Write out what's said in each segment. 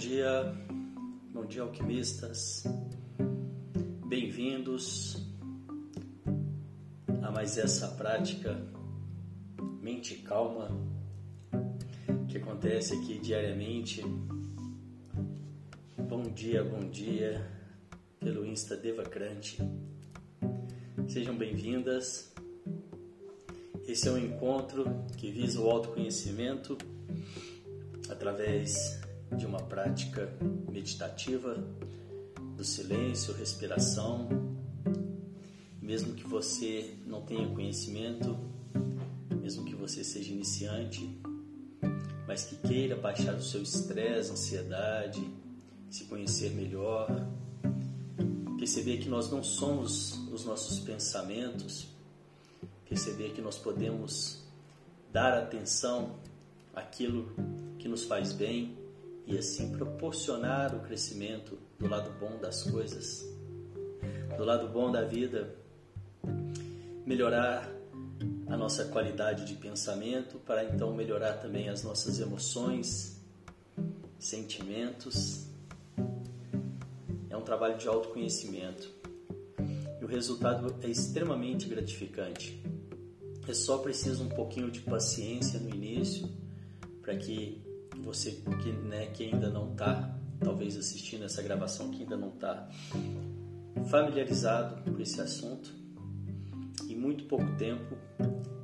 dia, bom dia alquimistas, bem-vindos a mais essa prática mente calma que acontece aqui diariamente. Bom dia, bom dia, pelo Insta Devacrante. Sejam bem-vindas. Esse é um encontro que visa o autoconhecimento através de uma prática meditativa do silêncio, respiração. Mesmo que você não tenha conhecimento, mesmo que você seja iniciante, mas que queira baixar o seu estresse, ansiedade, se conhecer melhor, perceber que nós não somos os nossos pensamentos, perceber que nós podemos dar atenção àquilo que nos faz bem e assim proporcionar o crescimento do lado bom das coisas, do lado bom da vida, melhorar a nossa qualidade de pensamento para então melhorar também as nossas emoções, sentimentos. É um trabalho de autoconhecimento e o resultado é extremamente gratificante. É só preciso um pouquinho de paciência no início para que você que, né, que ainda não está, talvez assistindo essa gravação, que ainda não está familiarizado com esse assunto, em muito pouco tempo,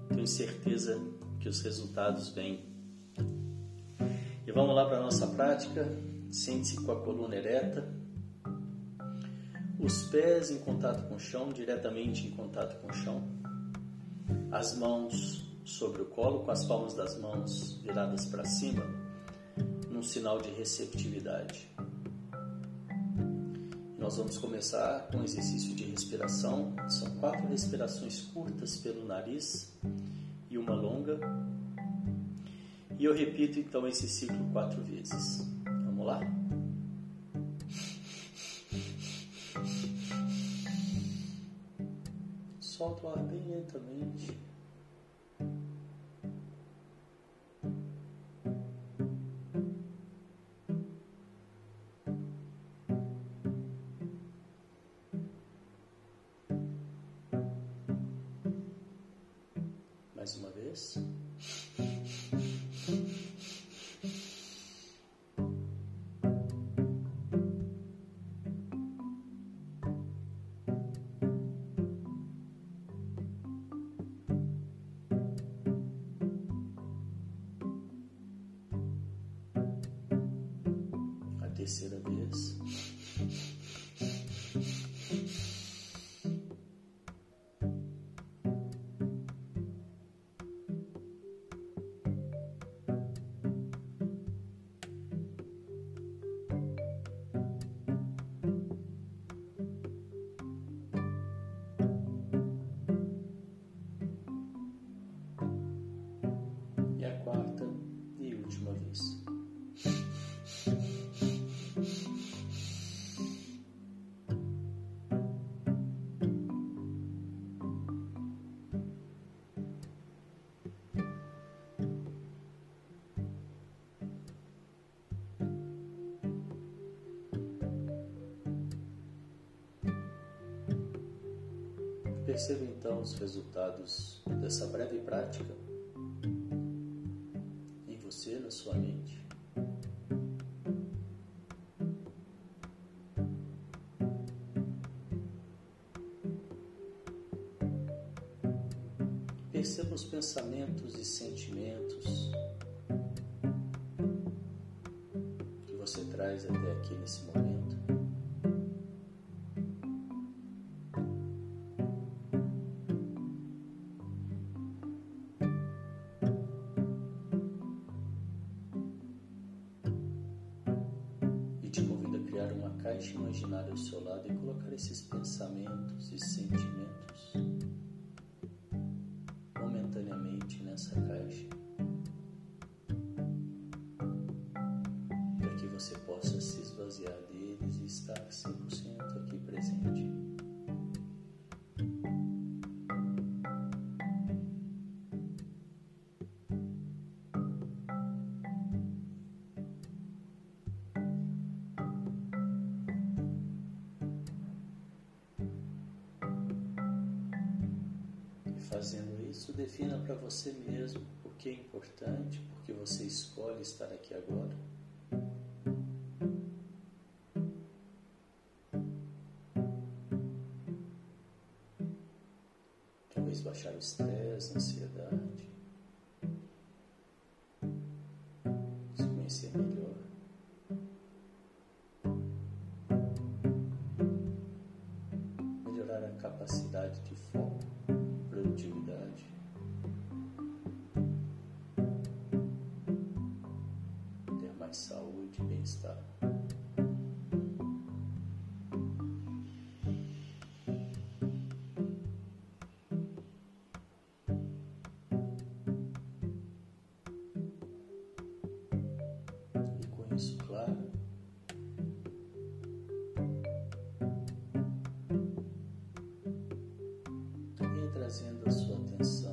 tenho certeza que os resultados vêm. E vamos lá para a nossa prática. Sente-se com a coluna ereta, os pés em contato com o chão, diretamente em contato com o chão, as mãos sobre o colo, com as palmas das mãos viradas para cima num sinal de receptividade. Nós vamos começar com um exercício de respiração. São quatro respirações curtas pelo nariz e uma longa. E eu repito então esse ciclo quatro vezes. Vamos lá? Solta o ar bem lentamente. Os resultados dessa breve prática em você, na sua mente. Perceba os pensamentos e sentimentos que você traz até aqui nesse momento. defina para você mesmo o que é importante, porque você escolhe estar aqui agora. trazendo a sua atenção.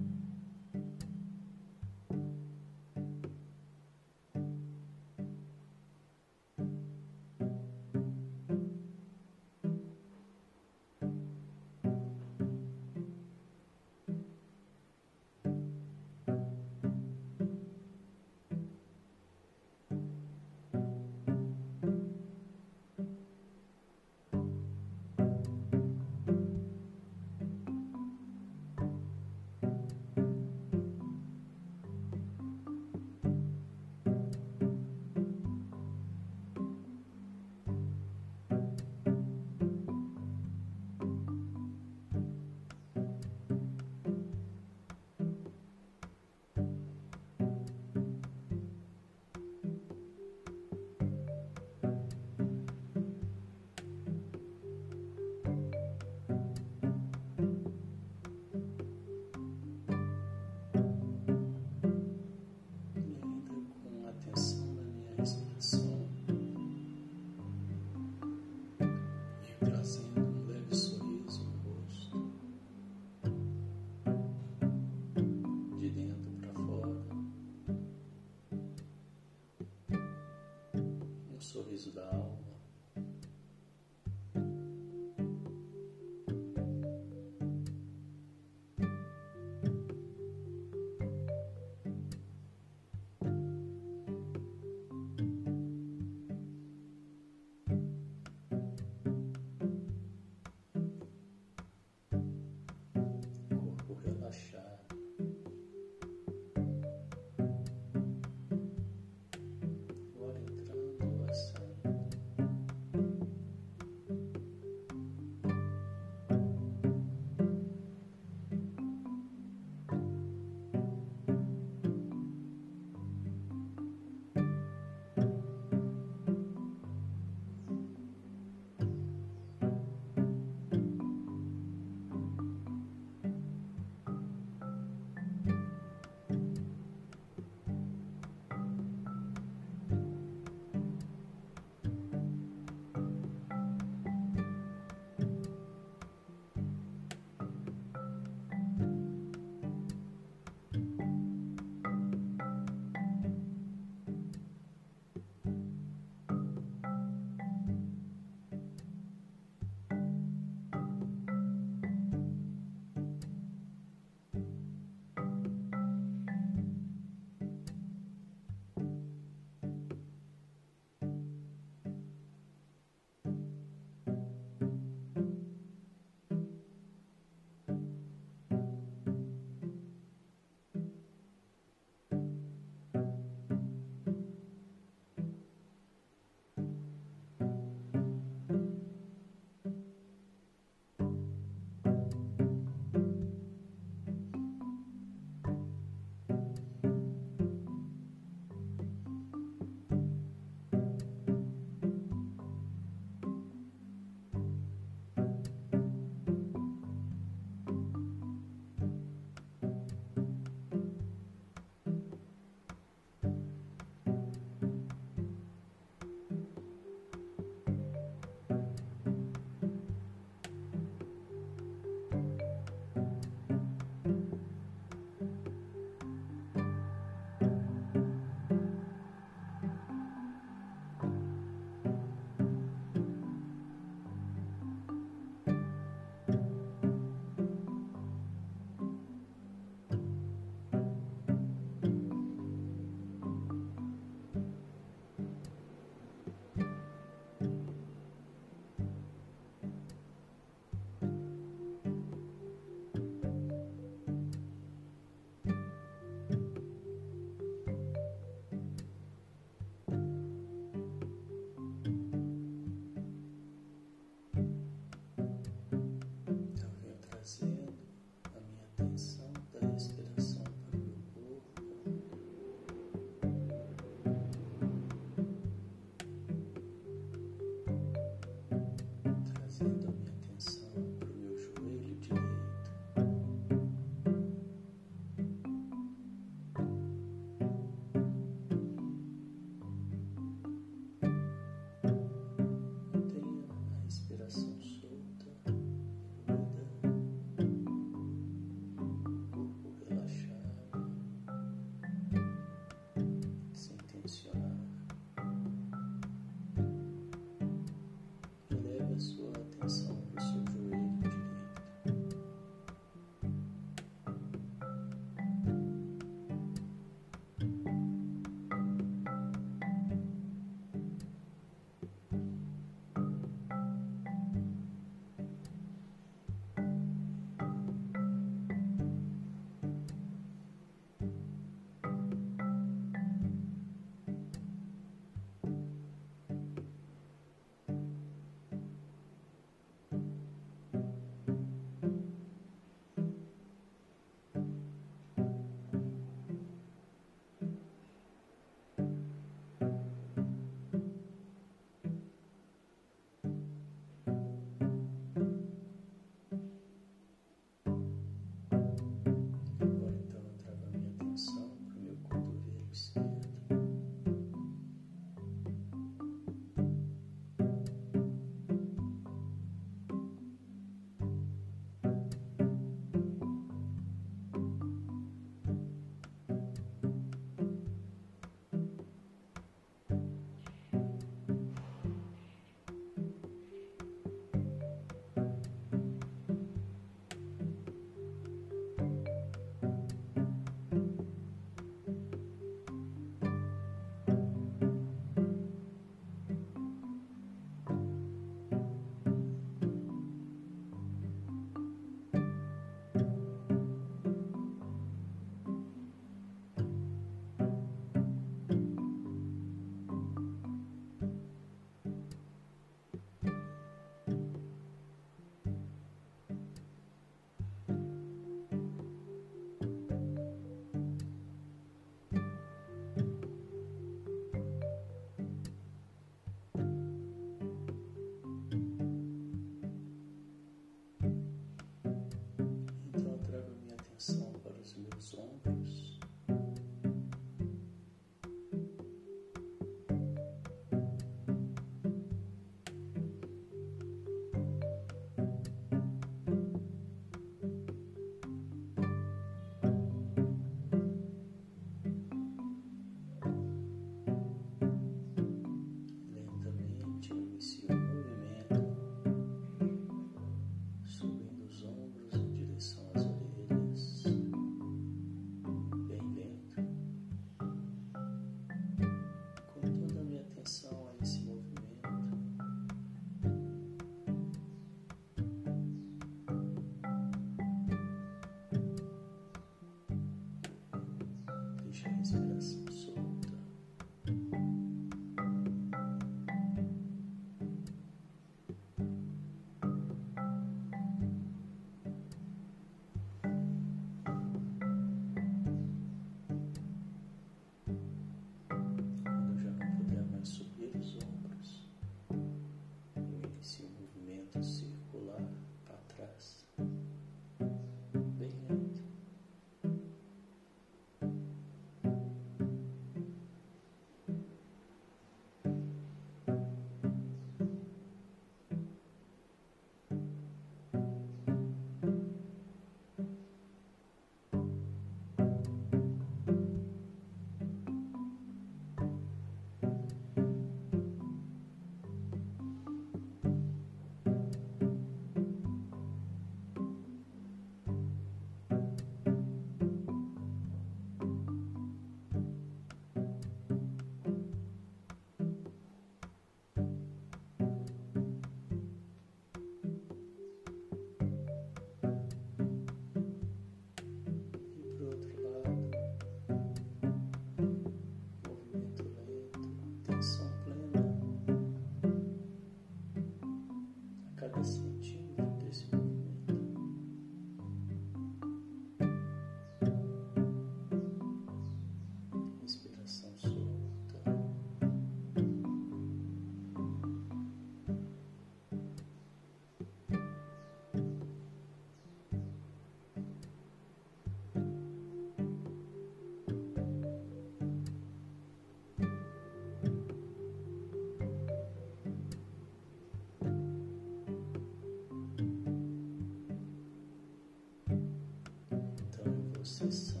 six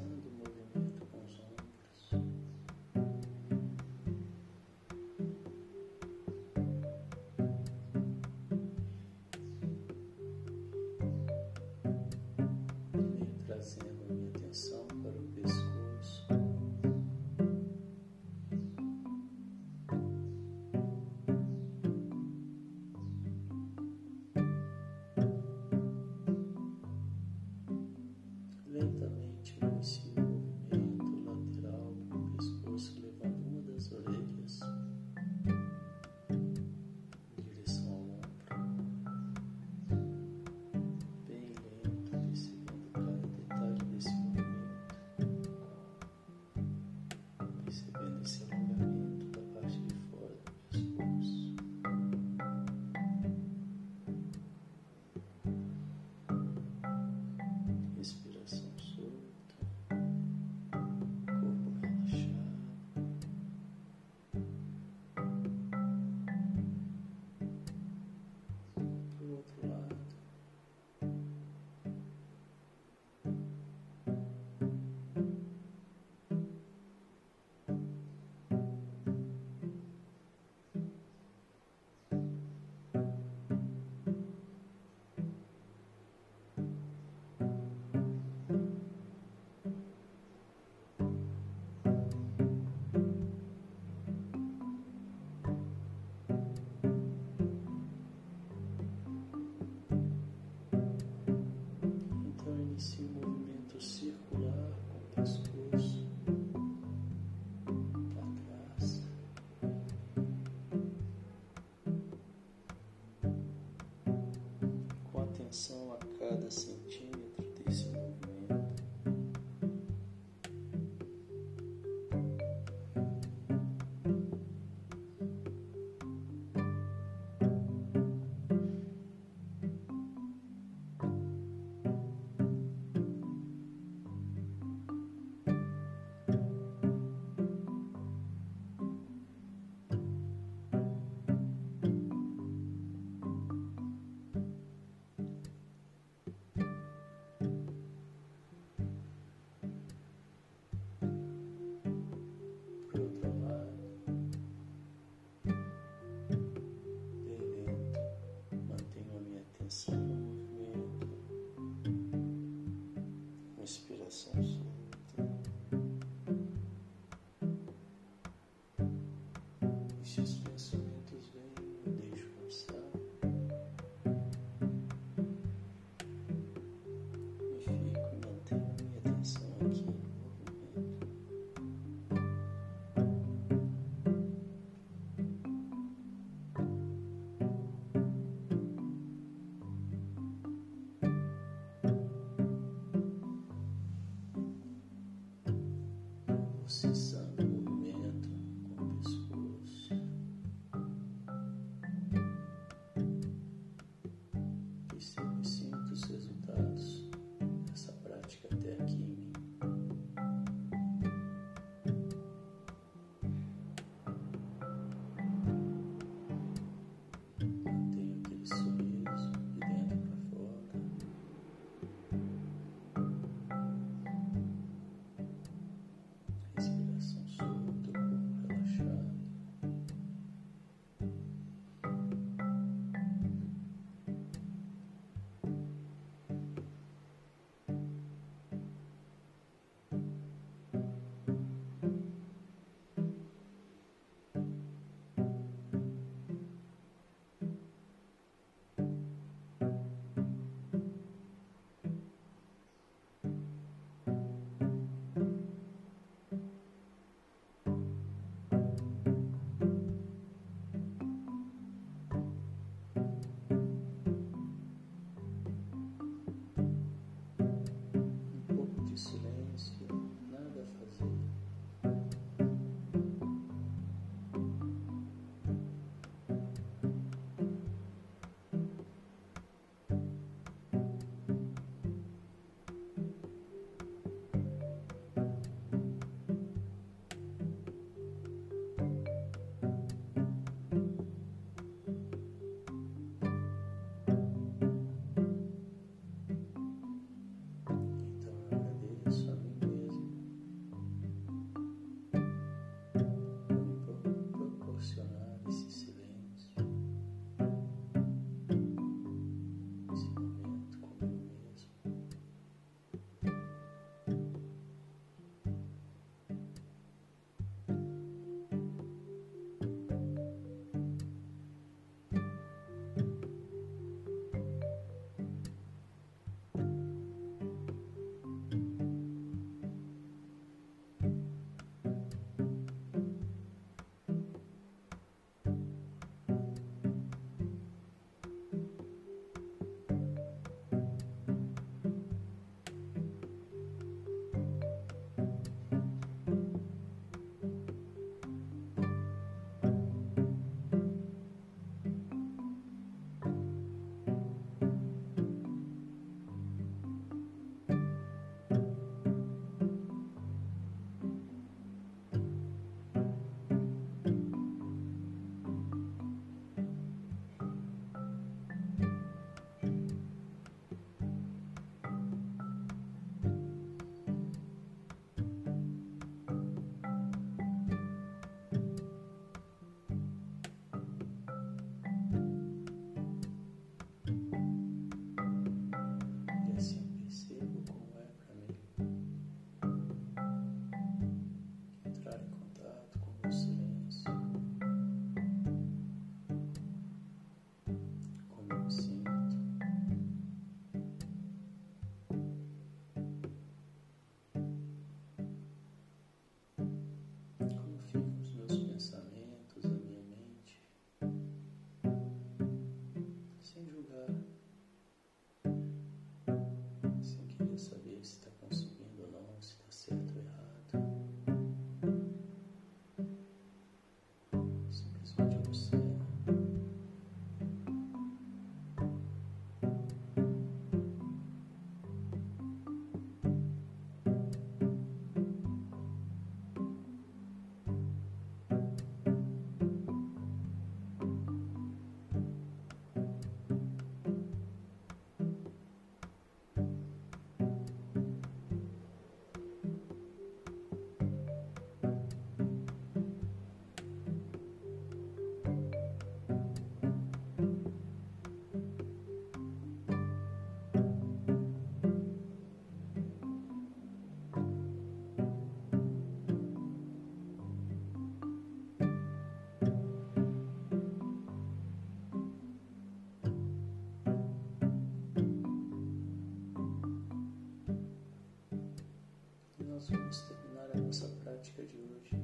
to Jewish.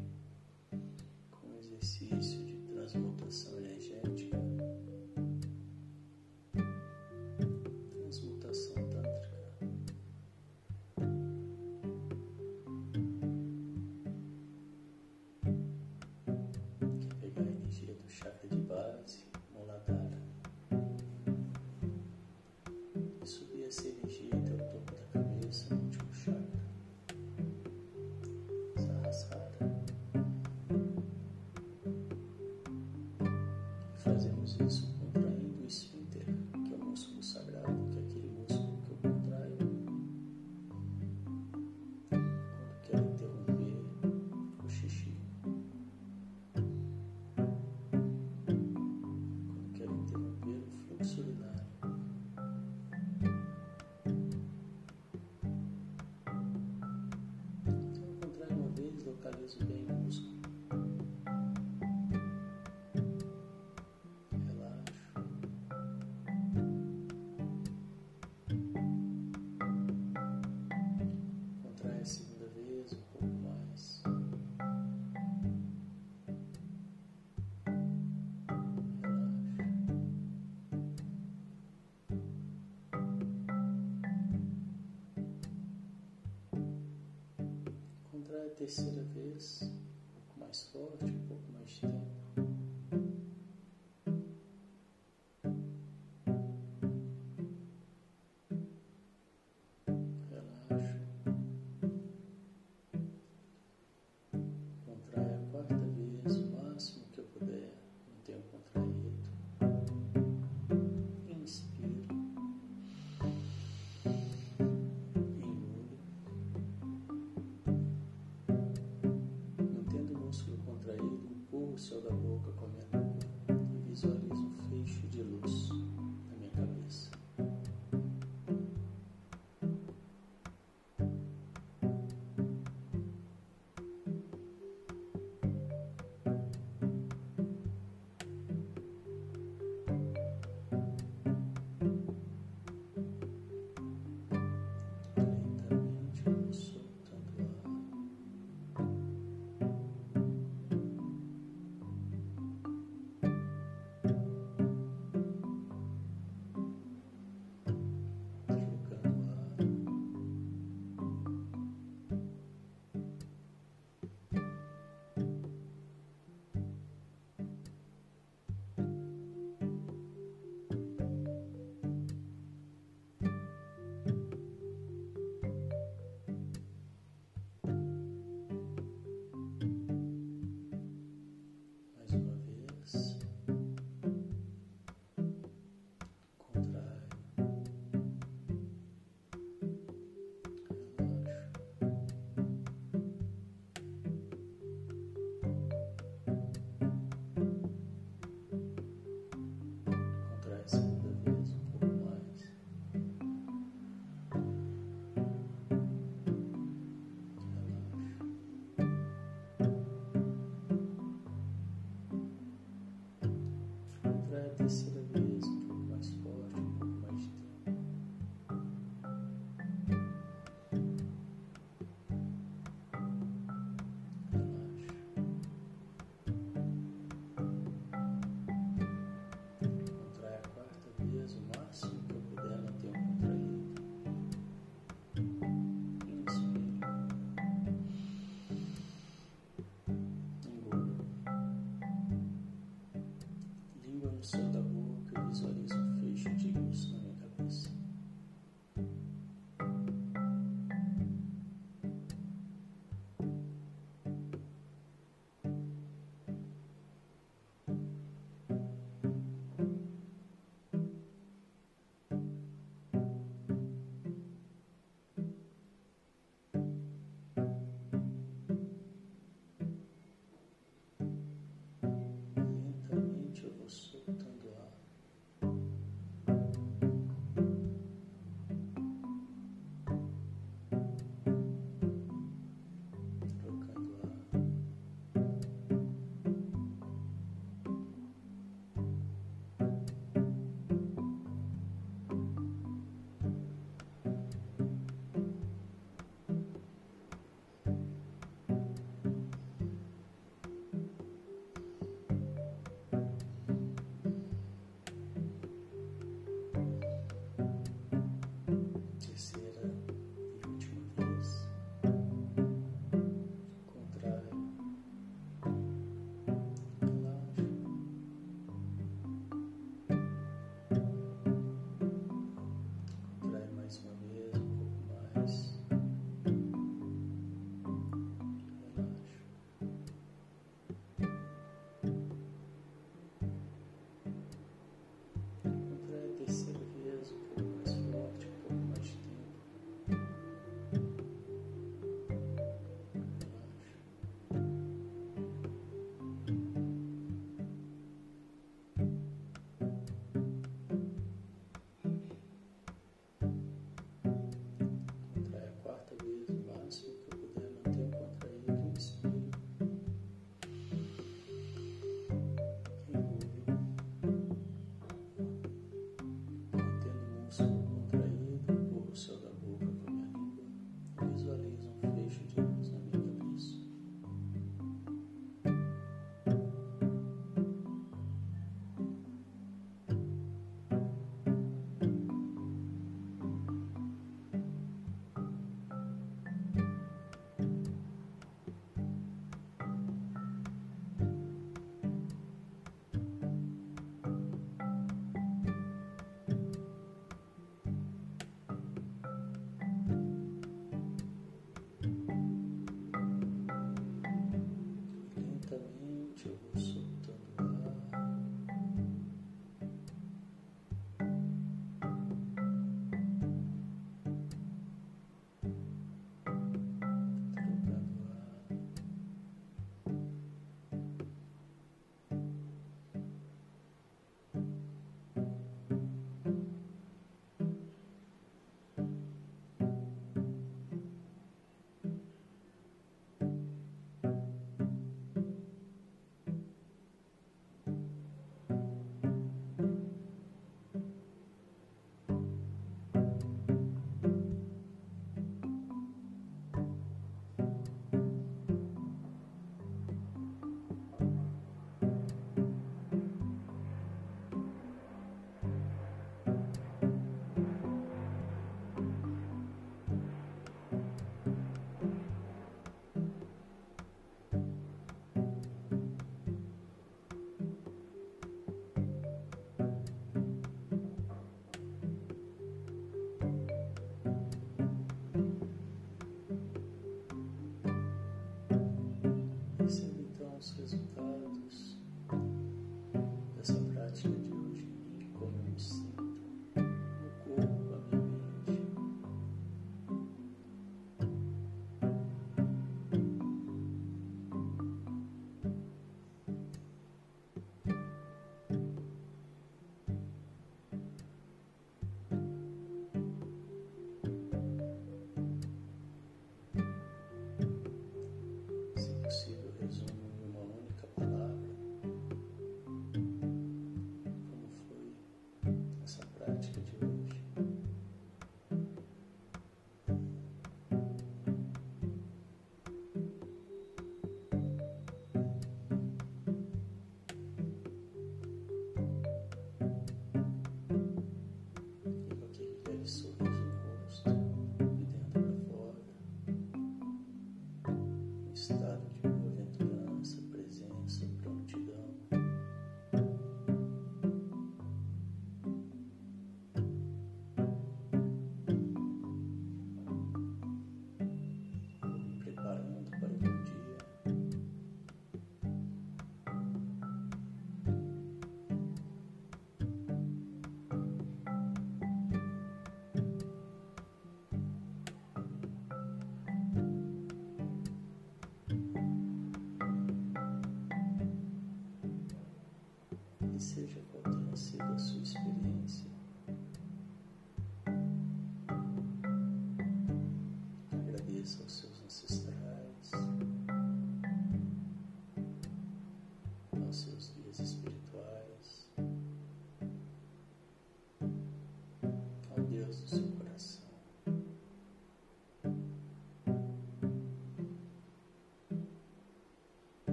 Terceira vez,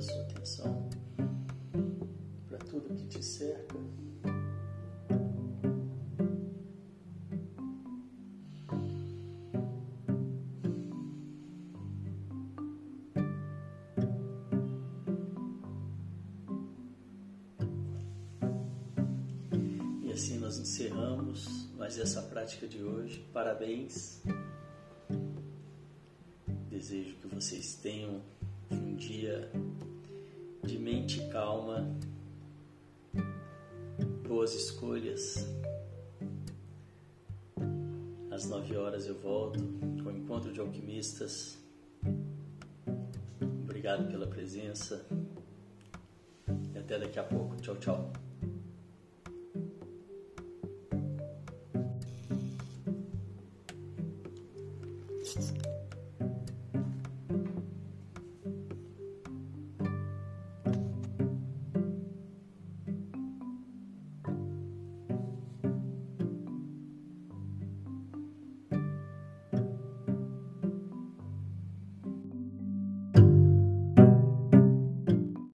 a sua atenção para tudo que te cerca. E assim nós encerramos mais essa prática de hoje. Parabéns. Desejo que vocês tenham um dia mente calma, boas escolhas. Às nove horas eu volto com o encontro de alquimistas. Obrigado pela presença e até daqui a pouco. Tchau, tchau.